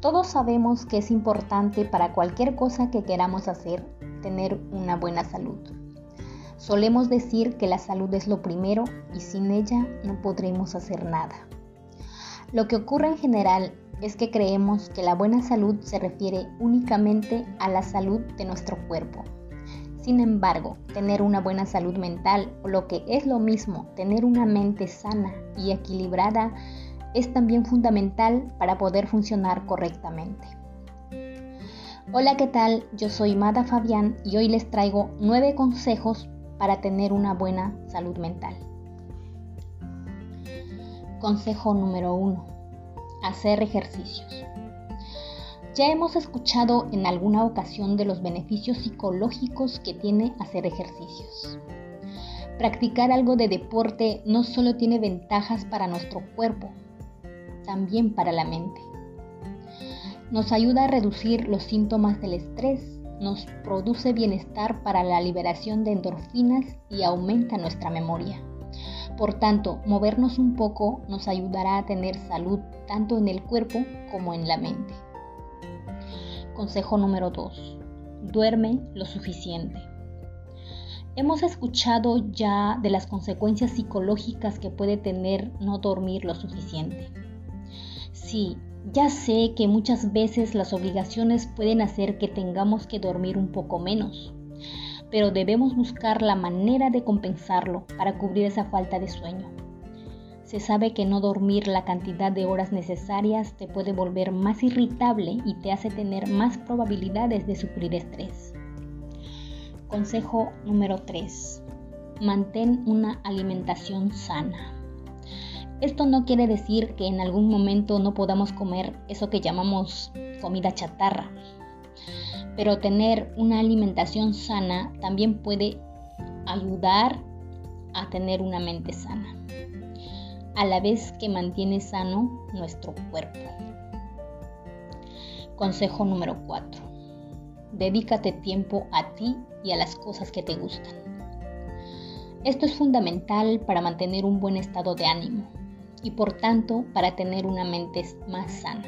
Todos sabemos que es importante para cualquier cosa que queramos hacer tener una buena salud. Solemos decir que la salud es lo primero y sin ella no podremos hacer nada. Lo que ocurre en general es que creemos que la buena salud se refiere únicamente a la salud de nuestro cuerpo. Sin embargo, tener una buena salud mental o lo que es lo mismo, tener una mente sana y equilibrada es también fundamental para poder funcionar correctamente. Hola, ¿qué tal? Yo soy Mada Fabián y hoy les traigo nueve consejos para tener una buena salud mental. Consejo número 1. Hacer ejercicios. Ya hemos escuchado en alguna ocasión de los beneficios psicológicos que tiene hacer ejercicios. Practicar algo de deporte no solo tiene ventajas para nuestro cuerpo, también para la mente. Nos ayuda a reducir los síntomas del estrés, nos produce bienestar para la liberación de endorfinas y aumenta nuestra memoria. Por tanto, movernos un poco nos ayudará a tener salud tanto en el cuerpo como en la mente. Consejo número 2. Duerme lo suficiente. Hemos escuchado ya de las consecuencias psicológicas que puede tener no dormir lo suficiente. Sí, ya sé que muchas veces las obligaciones pueden hacer que tengamos que dormir un poco menos, pero debemos buscar la manera de compensarlo para cubrir esa falta de sueño. Se sabe que no dormir la cantidad de horas necesarias te puede volver más irritable y te hace tener más probabilidades de sufrir estrés. Consejo número 3. Mantén una alimentación sana. Esto no quiere decir que en algún momento no podamos comer eso que llamamos comida chatarra, pero tener una alimentación sana también puede ayudar a tener una mente sana, a la vez que mantiene sano nuestro cuerpo. Consejo número 4. Dedícate tiempo a ti y a las cosas que te gustan. Esto es fundamental para mantener un buen estado de ánimo, y por tanto para tener una mente más sana.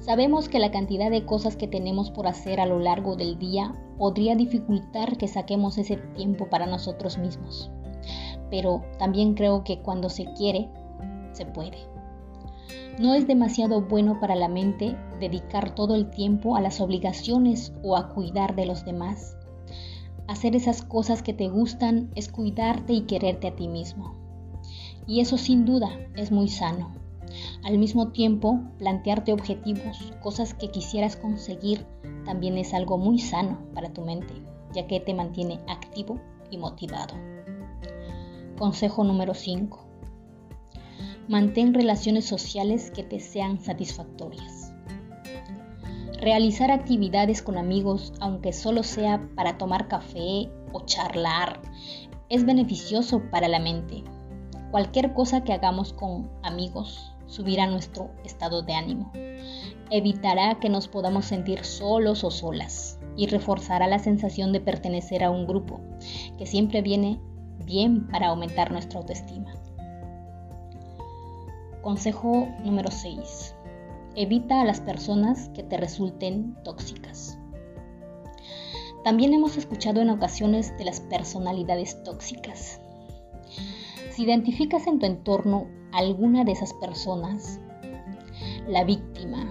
Sabemos que la cantidad de cosas que tenemos por hacer a lo largo del día podría dificultar que saquemos ese tiempo para nosotros mismos. Pero también creo que cuando se quiere, se puede. No es demasiado bueno para la mente dedicar todo el tiempo a las obligaciones o a cuidar de los demás. Hacer esas cosas que te gustan es cuidarte y quererte a ti mismo. Y eso sin duda es muy sano. Al mismo tiempo, plantearte objetivos, cosas que quisieras conseguir, también es algo muy sano para tu mente, ya que te mantiene activo y motivado. Consejo número 5. Mantén relaciones sociales que te sean satisfactorias. Realizar actividades con amigos, aunque solo sea para tomar café o charlar, es beneficioso para la mente, Cualquier cosa que hagamos con amigos subirá nuestro estado de ánimo. Evitará que nos podamos sentir solos o solas y reforzará la sensación de pertenecer a un grupo, que siempre viene bien para aumentar nuestra autoestima. Consejo número 6. Evita a las personas que te resulten tóxicas. También hemos escuchado en ocasiones de las personalidades tóxicas, si identificas en tu entorno alguna de esas personas, la víctima,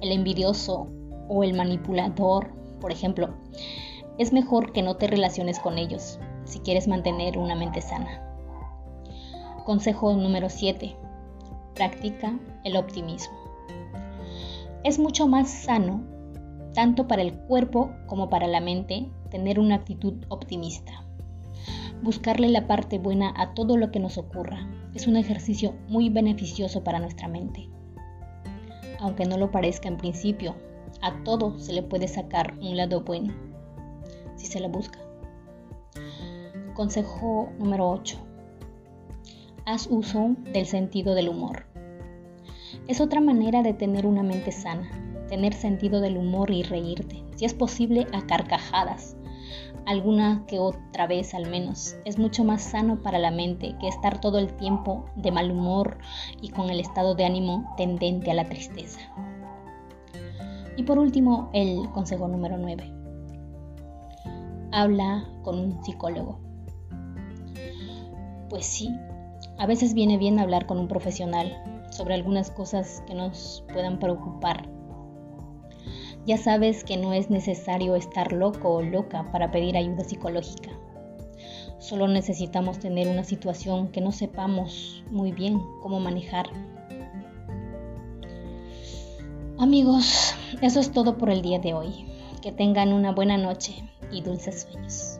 el envidioso o el manipulador, por ejemplo, es mejor que no te relaciones con ellos si quieres mantener una mente sana. Consejo número 7. Practica el optimismo. Es mucho más sano, tanto para el cuerpo como para la mente, tener una actitud optimista buscarle la parte buena a todo lo que nos ocurra. Es un ejercicio muy beneficioso para nuestra mente. Aunque no lo parezca en principio, a todo se le puede sacar un lado bueno, si se lo busca. Consejo número 8. Haz uso del sentido del humor. Es otra manera de tener una mente sana, tener sentido del humor y reírte, si es posible a carcajadas, alguna que otra vez al menos. Es mucho más sano para la mente que estar todo el tiempo de mal humor y con el estado de ánimo tendente a la tristeza. Y por último, el consejo número 9. Habla con un psicólogo. Pues sí, a veces viene bien hablar con un profesional sobre algunas cosas que nos puedan preocupar. Ya sabes que no es necesario estar loco o loca para pedir ayuda psicológica. Solo necesitamos tener una situación que no sepamos muy bien cómo manejar. Amigos, eso es todo por el día de hoy. Que tengan una buena noche y dulces sueños.